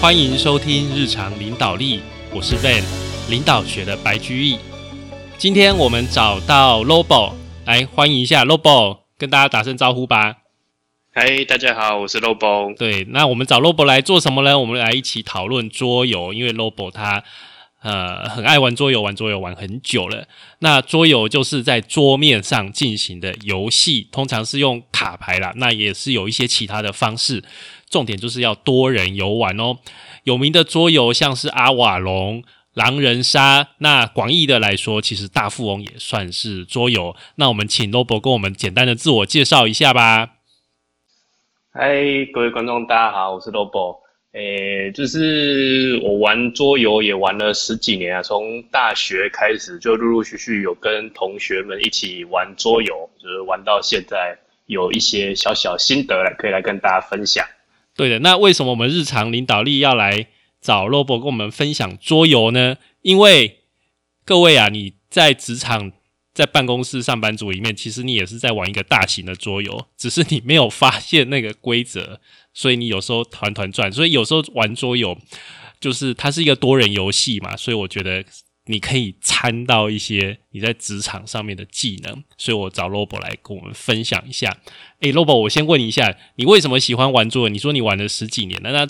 欢迎收听日常领导力，我是 Van，领导学的白居易。今天我们找到 Lobo 来欢迎一下 Lobo，跟大家打声招呼吧。嗨，大家好，我是 Lobo。对，那我们找 Lobo 来做什么呢？我们来一起讨论桌游，因为 Lobo 他呃很爱玩桌游，玩桌游玩很久了。那桌游就是在桌面上进行的游戏，通常是用卡牌啦，那也是有一些其他的方式。重点就是要多人游玩哦。有名的桌游像是阿瓦隆、狼人杀，那广义的来说，其实大富翁也算是桌游。那我们请 Lobo 跟我们简单的自我介绍一下吧。嗨，各位观众，大家好，我是 Lobo。诶，就是我玩桌游也玩了十几年啊，从大学开始就陆陆续续有跟同学们一起玩桌游，就是玩到现在有一些小小心得来，可以来跟大家分享。对的，那为什么我们日常领导力要来找 Robo 跟我们分享桌游呢？因为各位啊，你在职场、在办公室上班族里面，其实你也是在玩一个大型的桌游，只是你没有发现那个规则，所以你有时候团团转。所以有时候玩桌游，就是它是一个多人游戏嘛，所以我觉得。你可以参到一些你在职场上面的技能，所以我找 Lobo 来跟我们分享一下。诶 l o b o 我先问一下，你为什么喜欢玩桌游？你说你玩了十几年了，那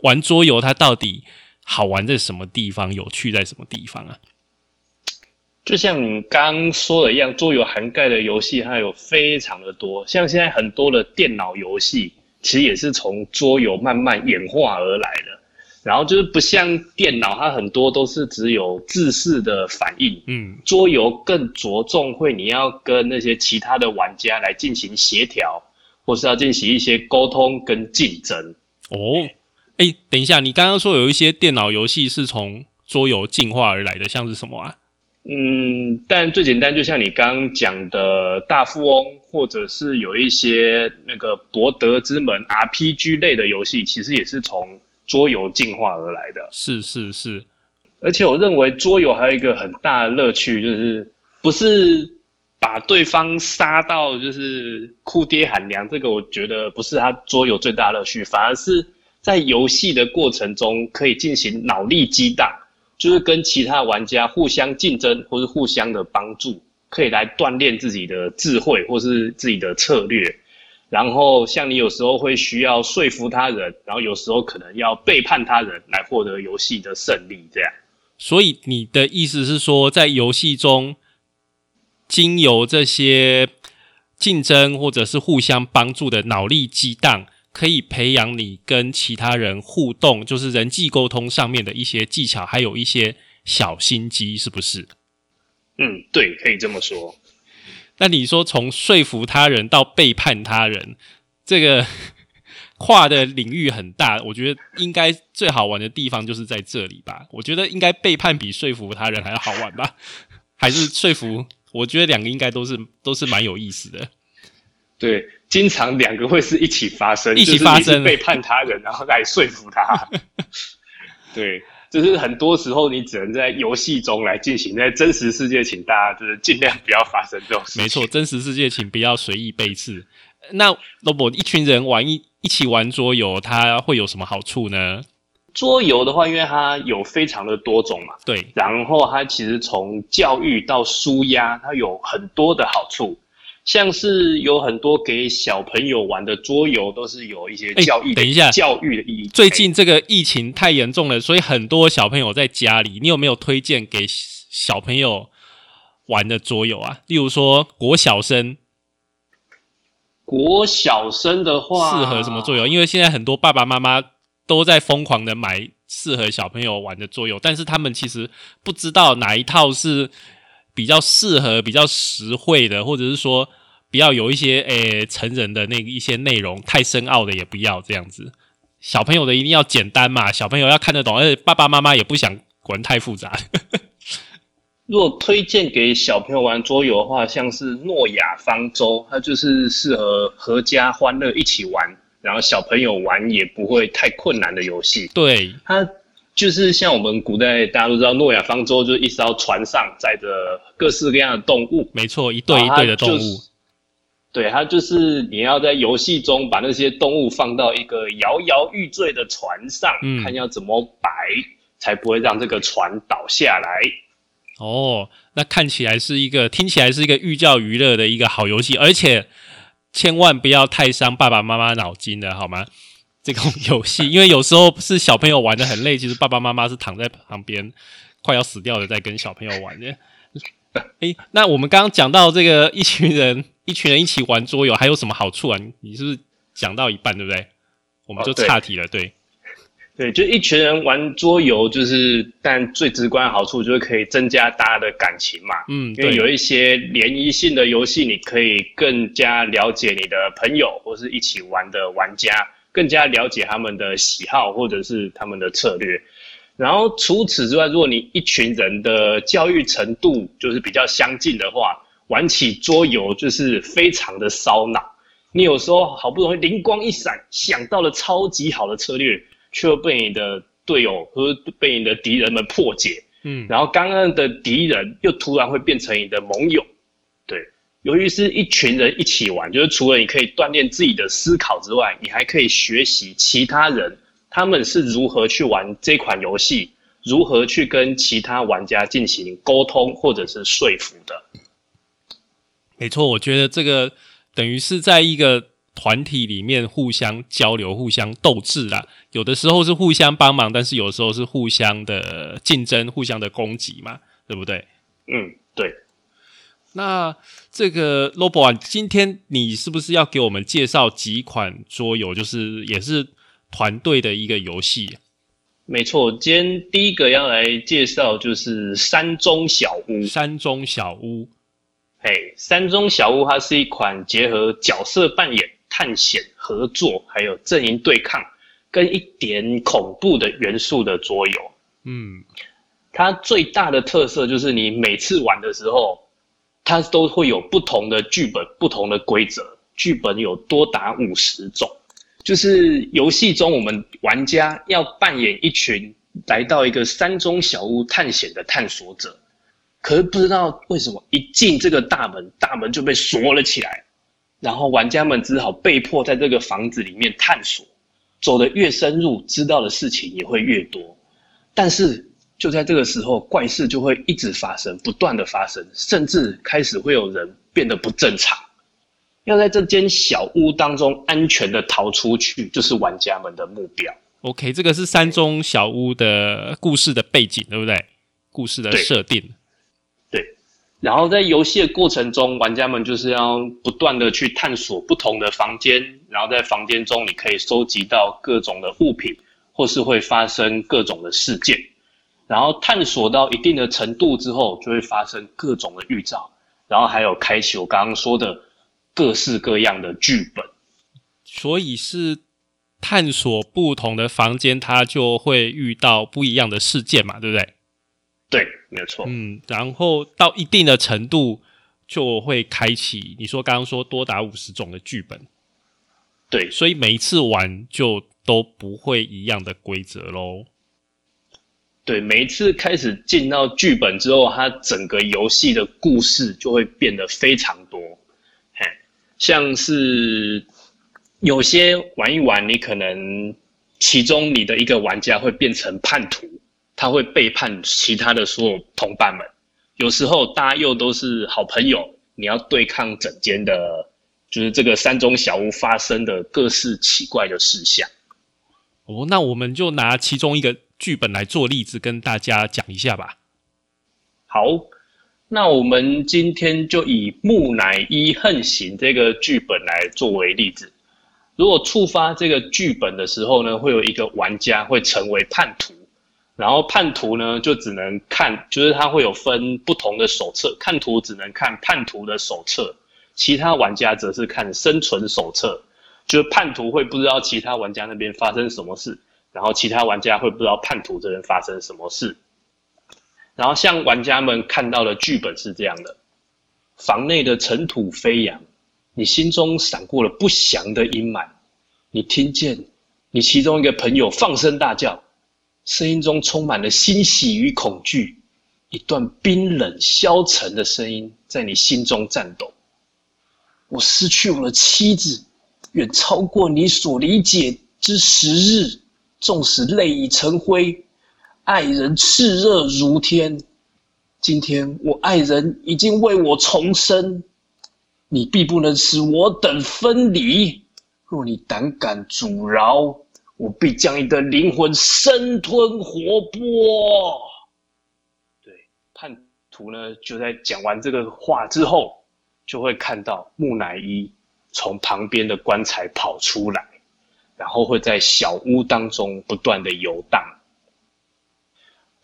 玩桌游它到底好玩在什么地方？有趣在什么地方啊？就像你刚说的一样，桌游涵盖的游戏它有非常的多，像现在很多的电脑游戏，其实也是从桌游慢慢演化而来的。然后就是不像电脑，它很多都是只有制式的反应。嗯，桌游更着重会你要跟那些其他的玩家来进行协调，或是要进行一些沟通跟竞争。哦，哎，等一下，你刚刚说有一些电脑游戏是从桌游进化而来的，像是什么啊？嗯，但最简单，就像你刚刚讲的大富翁，或者是有一些那个博德之门 RPG 类的游戏，其实也是从。桌游进化而来的，是是是，而且我认为桌游还有一个很大的乐趣，就是不是把对方杀到就是哭爹喊娘，这个我觉得不是他桌游最大乐趣，反而是在游戏的过程中可以进行脑力激荡，就是跟其他玩家互相竞争或是互相的帮助，可以来锻炼自己的智慧或是自己的策略。然后，像你有时候会需要说服他人，然后有时候可能要背叛他人来获得游戏的胜利，这样。所以你的意思是说，在游戏中，经由这些竞争或者是互相帮助的脑力激荡，可以培养你跟其他人互动，就是人际沟通上面的一些技巧，还有一些小心机，是不是？嗯，对，可以这么说。那你说从说服他人到背叛他人，这个 跨的领域很大，我觉得应该最好玩的地方就是在这里吧。我觉得应该背叛比说服他人还要好玩吧？还是说服？我觉得两个应该都是都是蛮有意思的。对，经常两个会是一起发生，一起发生背叛他人，然后来说服他。对。就是很多时候，你只能在游戏中来进行，在真实世界，请大家就是尽量不要发生这种事。没错，真实世界请不要随意背刺。那 Robo 一群人玩一一起玩桌游，它会有什么好处呢？桌游的话，因为它有非常的多种嘛，对。然后它其实从教育到舒压，它有很多的好处。像是有很多给小朋友玩的桌游，都是有一些教育。等一下，教育的意义。最近这个疫情太严重了，所以很多小朋友在家里，你有没有推荐给小朋友玩的桌游啊？例如说国小生，国小生的话，适合什么桌游？因为现在很多爸爸妈妈都在疯狂的买适合小朋友玩的桌游，但是他们其实不知道哪一套是。比较适合、比较实惠的，或者是说，不要有一些诶成人的那一些内容太深奥的也不要这样子。小朋友的一定要简单嘛，小朋友要看得懂，而且爸爸妈妈也不想玩太复杂。如果推荐给小朋友玩桌游的话，像是诺亚方舟，它就是适合合家欢乐一起玩，然后小朋友玩也不会太困难的游戏。对它。就是像我们古代大家都知道，诺亚方舟就是一艘船上载着各式各样的动物，没错，一对一对的动物。对，它就是你要在游戏中把那些动物放到一个摇摇欲坠的船上，嗯看要怎么摆，才不会让这个船倒下来。哦，那看起来是一个，听起来是一个寓教于乐的一个好游戏，而且千万不要太伤爸爸妈妈脑筋的好吗？这种游戏，因为有时候是小朋友玩的很累，其实爸爸妈妈是躺在旁边快要死掉的，在跟小朋友玩的。诶，那我们刚刚讲到这个一群人，一群人一起玩桌游，还有什么好处啊？你你是不是讲到一半，对不对？我们就岔题了，对，对，就一群人玩桌游，就是但最直观的好处就是可以增加大家的感情嘛。嗯，因为，有一些联谊性的游戏，你可以更加了解你的朋友或是一起玩的玩家，更加了解他们的喜好或者是他们的策略。然后除此之外，如果你一群人的教育程度就是比较相近的话，玩起桌游就是非常的烧脑。你有时候好不容易灵光一闪，想到了超级好的策略，却又被你的队友和被你的敌人们破解。嗯，然后刚刚的敌人又突然会变成你的盟友，对。由于是一群人一起玩，就是除了你可以锻炼自己的思考之外，你还可以学习其他人他们是如何去玩这款游戏，如何去跟其他玩家进行沟通或者是说服的。没错，我觉得这个等于是在一个团体里面互相交流、互相斗智啦。有的时候是互相帮忙，但是有时候是互相的竞争、互相的攻击嘛，对不对？嗯，对。那这个 Lobo 啊，今天你是不是要给我们介绍几款桌游？就是也是团队的一个游戏。没错，今天第一个要来介绍就是山中小屋。山中小屋，嘿，山中小屋它是一款结合角色扮演、探险、合作，还有阵营对抗，跟一点恐怖的元素的桌游。嗯，它最大的特色就是你每次玩的时候，它都会有不同的剧本、不同的规则，剧本有多达五十种。就是游戏中我们玩家要扮演一群来到一个山中小屋探险的探索者，可是不知道为什么一进这个大门，大门就被锁了起来，然后玩家们只好被迫在这个房子里面探索，走得越深入，知道的事情也会越多。但是就在这个时候，怪事就会一直发生，不断的发生，甚至开始会有人变得不正常。要在这间小屋当中安全的逃出去，就是玩家们的目标。OK，这个是山中小屋的故事的背景，对不对？故事的设定。对然后在游戏的过程中，玩家们就是要不断的去探索不同的房间，然后在房间中你可以收集到各种的物品，或是会发生各种的事件。然后探索到一定的程度之后，就会发生各种的预兆，然后还有开启我刚刚说的各式各样的剧本。所以是探索不同的房间，它就会遇到不一样的事件嘛，对不对？对，没有错。嗯，然后到一定的程度就会开启。你说刚刚说多达五十种的剧本，对，所以每一次玩就都不会一样的规则喽。对，每一次开始进到剧本之后，它整个游戏的故事就会变得非常多。嘿，像是有些玩一玩，你可能其中你的一个玩家会变成叛徒，他会背叛其他的所有同伴们。有时候大家又都是好朋友，你要对抗整间的，就是这个山中小屋发生的各式奇怪的事项。哦，那我们就拿其中一个剧本来做例子，跟大家讲一下吧。好，那我们今天就以木乃伊横行这个剧本来作为例子。如果触发这个剧本的时候呢，会有一个玩家会成为叛徒，然后叛徒呢就只能看，就是他会有分不同的手册，看图只能看叛徒的手册，其他玩家则是看生存手册。就是叛徒会不知道其他玩家那边发生什么事，然后其他玩家会不知道叛徒这人发生什么事。然后像玩家们看到的剧本是这样的：房内的尘土飞扬，你心中闪过了不祥的阴霾。你听见你其中一个朋友放声大叫，声音中充满了欣喜与恐惧，一段冰冷消沉的声音在你心中颤抖。我失去我的妻子，远超过你所理解之时日。纵使泪已成灰，爱人炽热如天。今天我爱人已经为我重生，你必不能使我等分离。若你胆敢阻挠，我必将你的灵魂生吞活剥。对，叛徒呢，就在讲完这个话之后，就会看到木乃伊从旁边的棺材跑出来。然后会在小屋当中不断的游荡。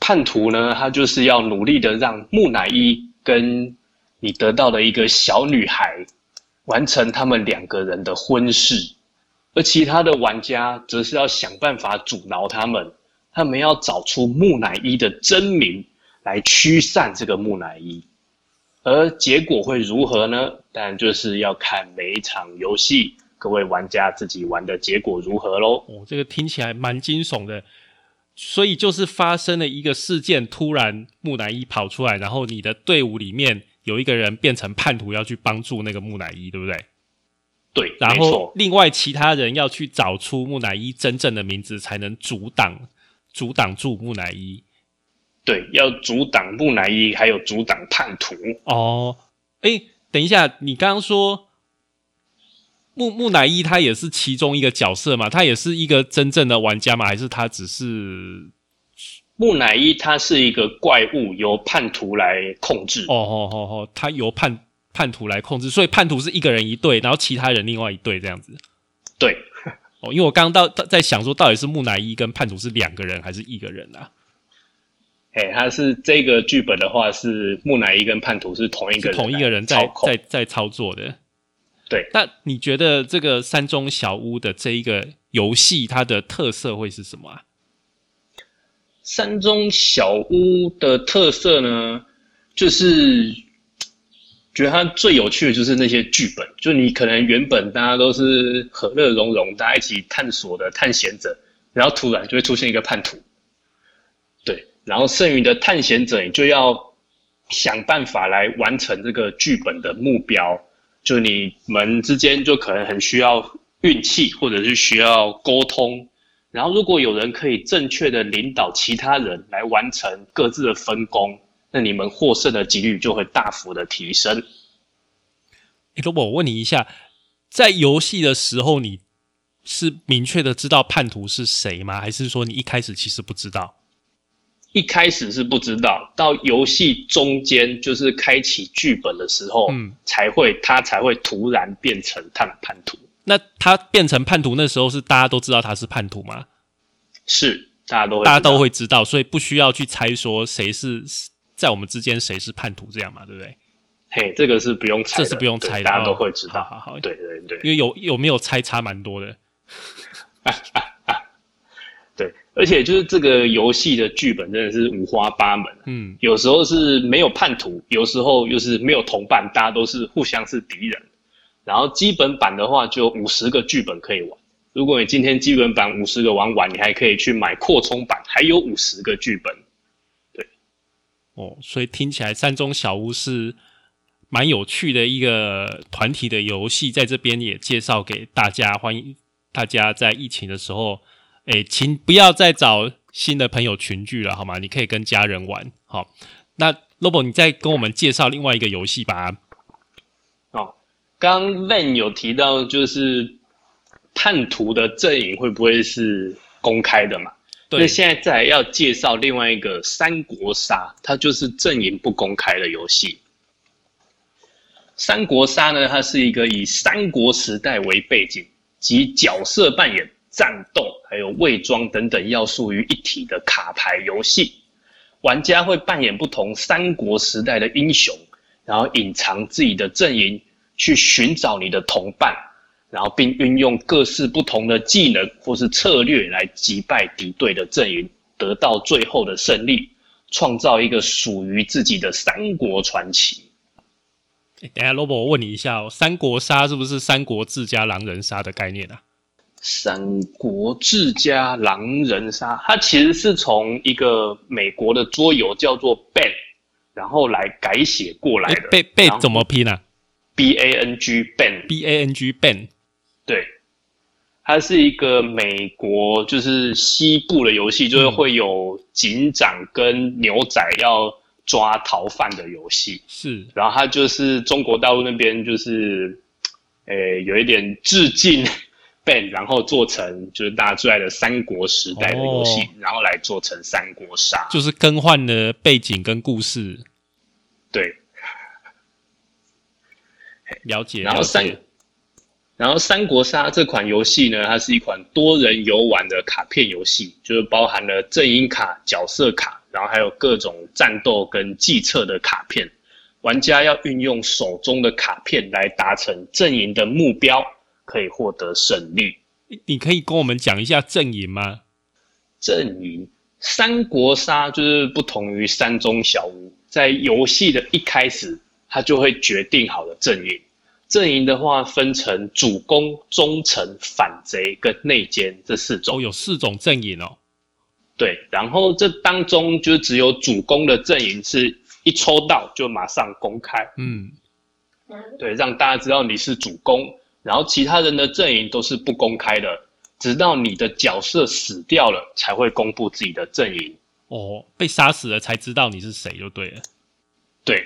叛徒呢，他就是要努力的让木乃伊跟你得到的一个小女孩完成他们两个人的婚事，而其他的玩家则是要想办法阻挠他们。他们要找出木乃伊的真名来驱散这个木乃伊，而结果会如何呢？当然就是要看每一场游戏。各位玩家自己玩的结果如何喽？哦，这个听起来蛮惊悚的，所以就是发生了一个事件，突然木乃伊跑出来，然后你的队伍里面有一个人变成叛徒，要去帮助那个木乃伊，对不对？对，然后另外其他人要去找出木乃伊真正的名字，才能阻挡阻挡住木乃伊。对，要阻挡木乃伊，还有阻挡叛徒。哦，哎，等一下，你刚刚说。木木乃伊他也是其中一个角色嘛？他也是一个真正的玩家吗？还是他只是木乃伊？他是一个怪物，由叛徒来控制。哦哦哦哦，他由叛叛徒来控制，所以叛徒是一个人一队，然后其他人另外一队这样子。对，哦，因为我刚刚到在想说，到底是木乃伊跟叛徒是两个人还是一个人啊？哎，他是这个剧本的话，是木乃伊跟叛徒是同一个同一个人在在在操作的。对，那你觉得这个山中小屋的这一个游戏，它的特色会是什么啊？山中小屋的特色呢，就是觉得它最有趣的就是那些剧本，就你可能原本大家都是和乐融融，大家一起探索的探险者，然后突然就会出现一个叛徒，对，然后剩余的探险者你就要想办法来完成这个剧本的目标。就你们之间就可能很需要运气，或者是需要沟通。然后如果有人可以正确的领导其他人来完成各自的分工，那你们获胜的几率就会大幅的提升。哎，罗伯我问你一下，在游戏的时候，你是明确的知道叛徒是谁吗？还是说你一开始其实不知道？一开始是不知道，到游戏中间就是开启剧本的时候，嗯，才会他才会突然变成叛叛徒。那他变成叛徒那时候是大家都知道他是叛徒吗？是，大家都大家都会知道，所以不需要去猜说谁是在我们之间谁是叛徒这样嘛，对不对？嘿，这个是不用猜，这是不用猜，大家都会知道。好好，对对对，因为有有没有猜差蛮多的。对，而且就是这个游戏的剧本真的是五花八门，嗯，有时候是没有叛徒，有时候又是没有同伴，大家都是互相是敌人。然后基本版的话就五十个剧本可以玩，如果你今天基本版五十个玩完，你还可以去买扩充版，还有五十个剧本。对，哦，所以听起来山中小屋是蛮有趣的一个团体的游戏，在这边也介绍给大家，欢迎大家在疫情的时候。哎，请不要再找新的朋友群聚了，好吗？你可以跟家人玩。好，那 Lobo，你再跟我们介绍另外一个游戏吧。哦，刚 Van 有提到，就是叛徒的阵营会不会是公开的嘛？对。那现在再要介绍另外一个三国杀，它就是阵营不公开的游戏。三国杀呢，它是一个以三国时代为背景及角色扮演。战斗还有伪装等等要素于一体的卡牌游戏，玩家会扮演不同三国时代的英雄，然后隐藏自己的阵营，去寻找你的同伴，然后并运用各式不同的技能或是策略来击败敌对的阵营，得到最后的胜利，创造一个属于自己的三国传奇。等下，罗伯，我问你一下哦，三国杀是不是三国自家狼人杀的概念啊？三国志加狼人杀，它其实是从一个美国的桌游叫做 Ban，然后来改写过来的。被被怎么拼呢 B A N G Ben B A N G Ben，对，它是一个美国就是西部的游戏，就是会有警长跟牛仔要抓逃犯的游戏。是，然后它就是中国大陆那边就是，诶，有一点致敬然后做成就是大家最爱的三国时代的游戏，哦然后来做成三国杀。就是更换了背景跟故事，对，了解。然后三，然后三国杀这款游戏呢，它是一款多人游玩的卡片游戏，就是包含了阵营卡、角色卡，然后还有各种战斗跟计策的卡片。玩家要运用手中的卡片来达成阵营的目标，可以获得胜利。你可以跟我们讲一下阵营吗？阵营三国杀就是不同于山中小屋，在游戏的一开始，它就会决定好了阵营。阵营的话分成主攻、中城、反贼跟内奸这四哦，种。有四种阵营哦。对，然后这当中就只有主攻的阵营是一抽到就马上公开，嗯，对，让大家知道你是主攻。然后其他人的阵营都是不公开的，直到你的角色死掉了才会公布自己的阵营。哦，被杀死了才知道你是谁就对了。对，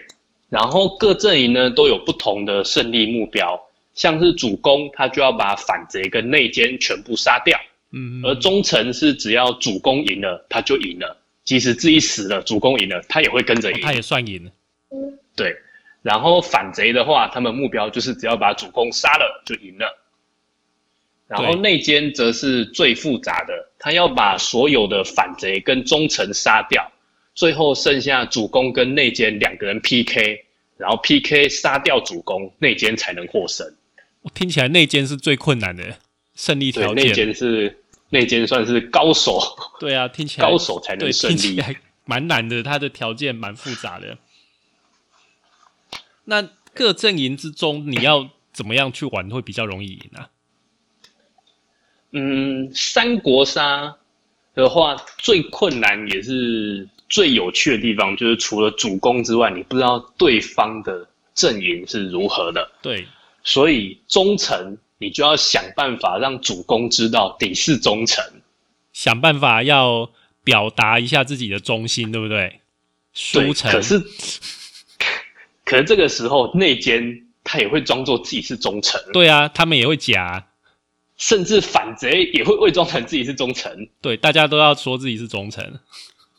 然后各阵营呢都有不同的胜利目标，像是主攻，他就要把反贼跟内奸全部杀掉；嗯，而忠诚是只要主攻赢了，他就赢了，即使自己死了，主攻赢了，他也会跟着赢。哦他也算赢了。对，然后反贼的话，他们目标就是只要把主公杀了就赢了。然后内奸则是最复杂的，他要把所有的反贼跟忠臣杀掉，最后剩下主公跟内奸两个人 PK，然后 PK 杀掉主公，内奸才能获胜。我听起来内奸是最困难的胜利条件。奸是内奸算是高手，对啊，听起来高手才能，胜利。蛮难的，他的条件蛮复杂的。那各阵营之中，你要怎么样去玩会比较容易赢啊？嗯，三国杀的话，最困难也是最有趣的地方，就是除了主攻之外，你不知道对方的阵营是如何的，对，所以忠诚你就要想办法让主攻知道你是忠诚。想办法要表达一下自己的忠心，对不对？对，输成可是可能这个时候内奸他也会装作自己是忠臣，对啊，他们也会假，甚至反贼也会伪装成自己是忠臣。对，大家都要说自己是忠臣。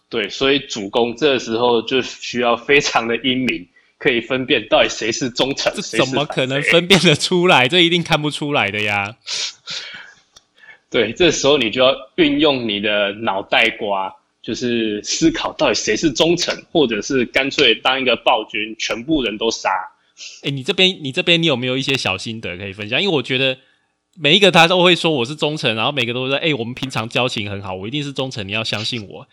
对，所以主公这个时候就需要非常的英明，可以分辨到底谁是忠臣，这谁是怎么可能分辨得出来？这一定看不出来的呀。对，这时候你就要运用你的脑袋瓜，就是思考到底谁是忠诚，或者是干脆当一个暴君，全部人都杀。哎，你这边你这边你有没有一些小心得可以分享？因为我觉得每一个他都会说我是忠诚，然后每个都说哎，我们平常交情很好，我一定是忠诚，你要相信我。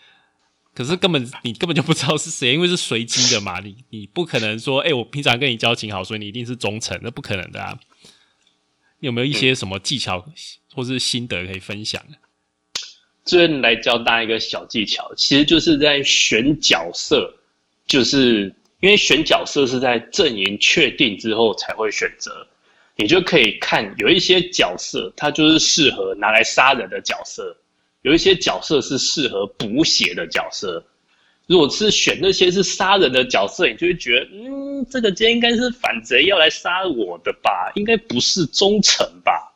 可是根本你根本就不知道是谁，因为是随机的嘛，你你不可能说哎，我平常跟你交情好，所以你一定是忠诚，那不可能的啊。你有没有一些什么技巧或是心得可以分享？这边来教大家一个小技巧，其实就是在选角色，就是因为选角色是在阵营确定之后才会选择，你就可以看有一些角色，它就是适合拿来杀人的角色，有一些角色是适合补血的角色。如果是选那些是杀人的角色，你就会觉得，嗯，这个今天应该是反贼要来杀我的吧，应该不是忠诚吧。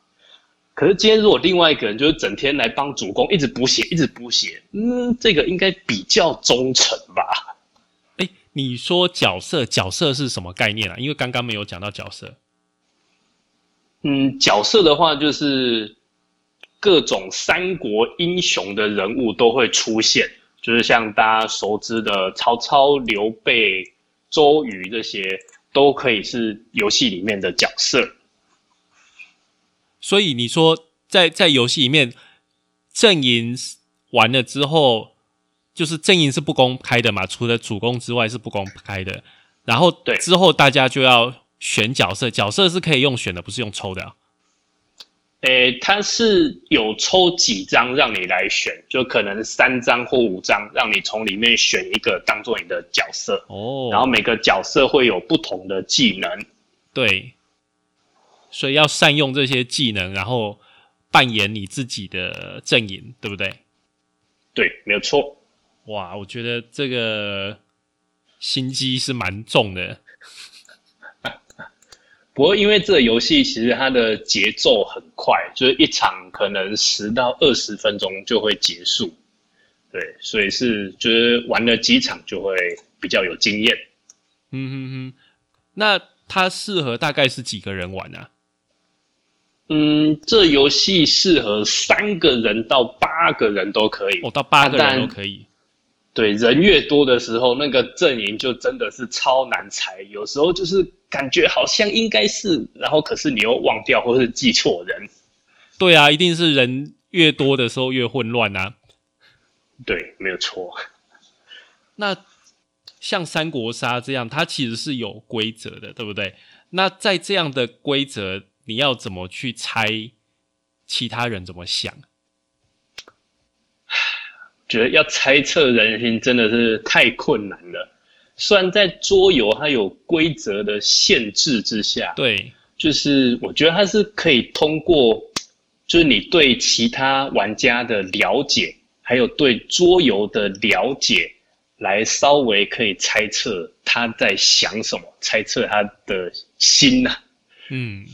可是今天如果另外一个人就是整天来帮主公一直补血，一直补血，嗯，这个应该比较忠诚吧？哎，你说角色角色是什么概念啊？因为刚刚没有讲到角色。嗯，角色的话就是各种三国英雄的人物都会出现，就是像大家熟知的曹操、刘备、周瑜这些，都可以是游戏里面的角色。所以你说在在游戏里面阵营完了之后，就是阵营是不公开的嘛，除了主公之外是不公开的。然后对之后大家就要选角色，角色是可以用选的，不是用抽的、啊。诶，它是有抽几张让你来选，就可能三张或五张，让你从里面选一个当做你的角色。哦，然后每个角色会有不同的技能，对，所以要善用这些技能，然后扮演你自己的阵营，对不对？对，没有错。哇，我觉得这个心机是蛮重的。不过，因为这个游戏其实它的节奏很快，就是一场可能十到二十分钟就会结束。对，所以是就是玩了几场就会比较有经验。嗯哼哼，那它适合大概是几个人玩啊？嗯，这游戏适合三个人到八个人都可以。哦，到八个人都可以。对，人越多的时候，那个阵营就真的是超难猜。有时候就是感觉好像应该是，然后可是你又忘掉或是记错人。对啊，一定是人越多的时候越混乱啊。对，没有错。那像三国杀这样，它其实是有规则的，对不对？那在这样的规则，你要怎么去猜其他人怎么想？觉得要猜测人心真的是太困难了。虽然在桌游它有规则的限制之下，对，就是我觉得它是可以通过，就是你对其他玩家的了解，还有对桌游的了解，来稍微可以猜测他在想什么，猜测他的心呐。嗯，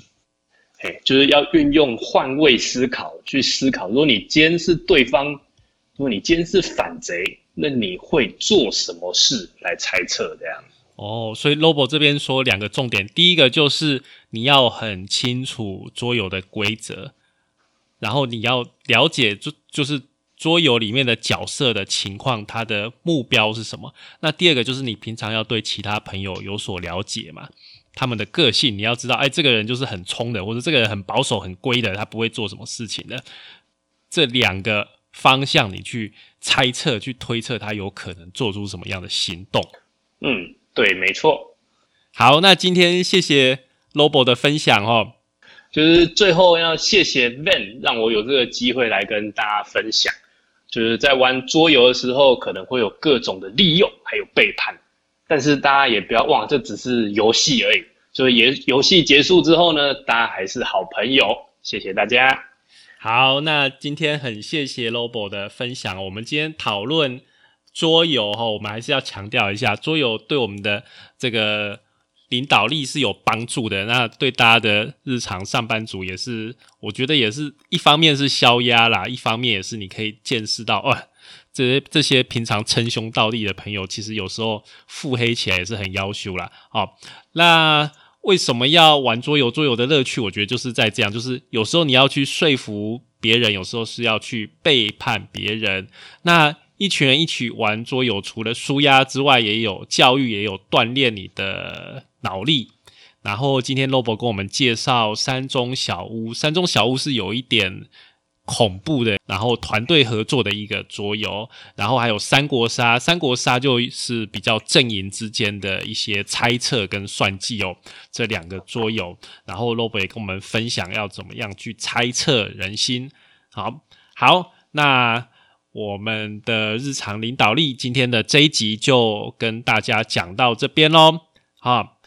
哎，就是要运用换位思考去思考，如果你今天是对方。如果你今天是反贼，那你会做什么事来猜测这样？哦，所以 Lobo 这边说两个重点，第一个就是你要很清楚桌游的规则，然后你要了解就就是桌游里面的角色的情况，他的目标是什么。那第二个就是你平常要对其他朋友有所了解嘛，他们的个性你要知道，哎，这个人就是很冲的，或者这个人很保守、很规的，他不会做什么事情的。这两个。方向，你去猜测、去推测他有可能做出什么样的行动。嗯，对，没错。好，那今天谢谢 Lobo 的分享哦。就是最后要谢谢 Van，让我有这个机会来跟大家分享。就是在玩桌游的时候，可能会有各种的利用，还有背叛。但是大家也不要忘，这只是游戏而已。所以，游游戏结束之后呢，大家还是好朋友。谢谢大家。好，那今天很谢谢 Lobo 的分享。我们今天讨论桌游哈，我们还是要强调一下，桌游对我们的这个领导力是有帮助的。那对大家的日常上班族也是，我觉得也是一方面是消压啦，一方面也是你可以见识到，哦，这些这些平常称兄道弟的朋友，其实有时候腹黑起来也是很要羞啦。好，那。为什么要玩桌游？桌游的乐趣，我觉得就是在这样，就是有时候你要去说服别人，有时候是要去背叛别人。那一群人一起玩桌游，除了舒压之外，也有教育，也有锻炼你的脑力。然后今天 Lobo 跟我们介绍山中小屋，山中小屋是有一点。恐怖的，然后团队合作的一个桌游，然后还有三国杀，三国杀就是比较阵营之间的一些猜测跟算计哦，这两个桌游，然后 Rob 也跟我们分享要怎么样去猜测人心。好，好，那我们的日常领导力今天的这一集就跟大家讲到这边喽。好，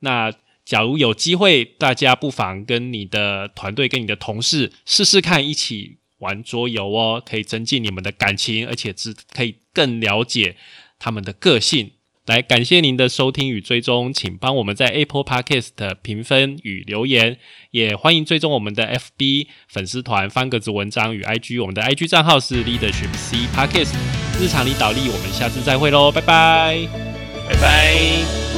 那。假如有机会，大家不妨跟你的团队、跟你的同事试试看，一起玩桌游哦，可以增进你们的感情，而且是可以更了解他们的个性。来，感谢您的收听与追踪，请帮我们在 Apple Podcast 评分与留言，也欢迎追踪我们的 FB 粉丝团方格子文章与 IG，我们的 IG 账号是 Leadership C Podcast 日常领导力，我们下次再会喽，拜拜，拜拜。